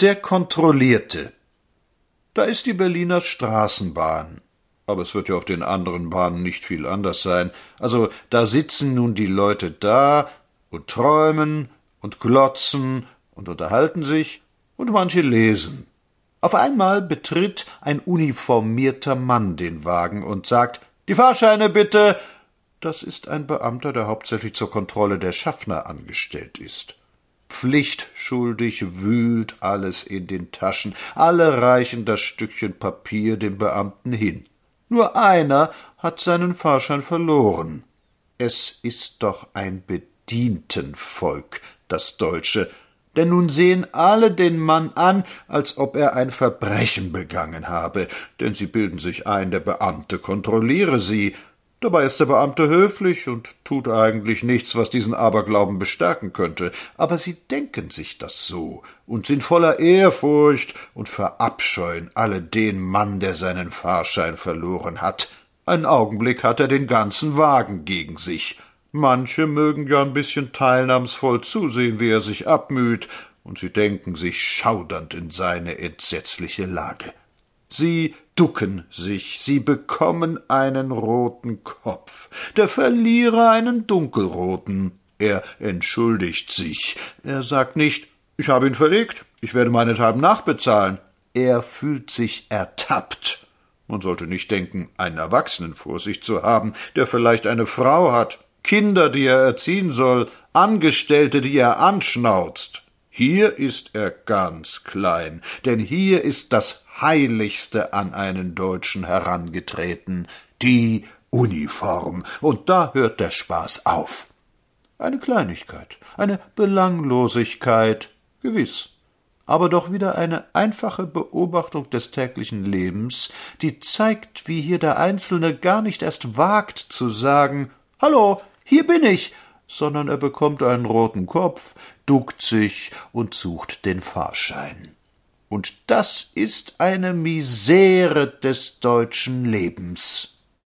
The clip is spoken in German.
Der Kontrollierte. Da ist die Berliner Straßenbahn. Aber es wird ja auf den anderen Bahnen nicht viel anders sein. Also da sitzen nun die Leute da und träumen und glotzen und unterhalten sich und manche lesen. Auf einmal betritt ein uniformierter Mann den Wagen und sagt Die Fahrscheine bitte. Das ist ein Beamter, der hauptsächlich zur Kontrolle der Schaffner angestellt ist. Pflichtschuldig wühlt alles in den Taschen, alle reichen das Stückchen Papier dem Beamten hin. Nur einer hat seinen Fahrschein verloren. Es ist doch ein Bedientenvolk, das Deutsche, denn nun sehen alle den Mann an, als ob er ein Verbrechen begangen habe, denn sie bilden sich ein, der Beamte kontrolliere sie, Dabei ist der Beamte höflich und tut eigentlich nichts, was diesen Aberglauben bestärken könnte, aber sie denken sich das so und sind voller Ehrfurcht und verabscheuen alle den Mann, der seinen Fahrschein verloren hat. Einen Augenblick hat er den ganzen Wagen gegen sich. Manche mögen ja ein bisschen teilnahmsvoll zusehen, wie er sich abmüht, und sie denken sich schaudernd in seine entsetzliche Lage. Sie ducken sich, sie bekommen einen roten Kopf, der Verlierer einen dunkelroten. Er entschuldigt sich. Er sagt nicht, ich habe ihn verlegt, ich werde meinethalben nachbezahlen. Er fühlt sich ertappt. Man sollte nicht denken, einen Erwachsenen vor sich zu haben, der vielleicht eine Frau hat, Kinder, die er erziehen soll, Angestellte, die er anschnauzt. Hier ist er ganz klein, denn hier ist das Heiligste an einen Deutschen herangetreten, die Uniform, und da hört der Spaß auf. Eine Kleinigkeit, eine Belanglosigkeit, gewiss, aber doch wieder eine einfache Beobachtung des täglichen Lebens, die zeigt, wie hier der Einzelne gar nicht erst wagt zu sagen Hallo, hier bin ich, sondern er bekommt einen roten Kopf, duckt sich und sucht den Fahrschein. Und das ist eine Misere des deutschen Lebens.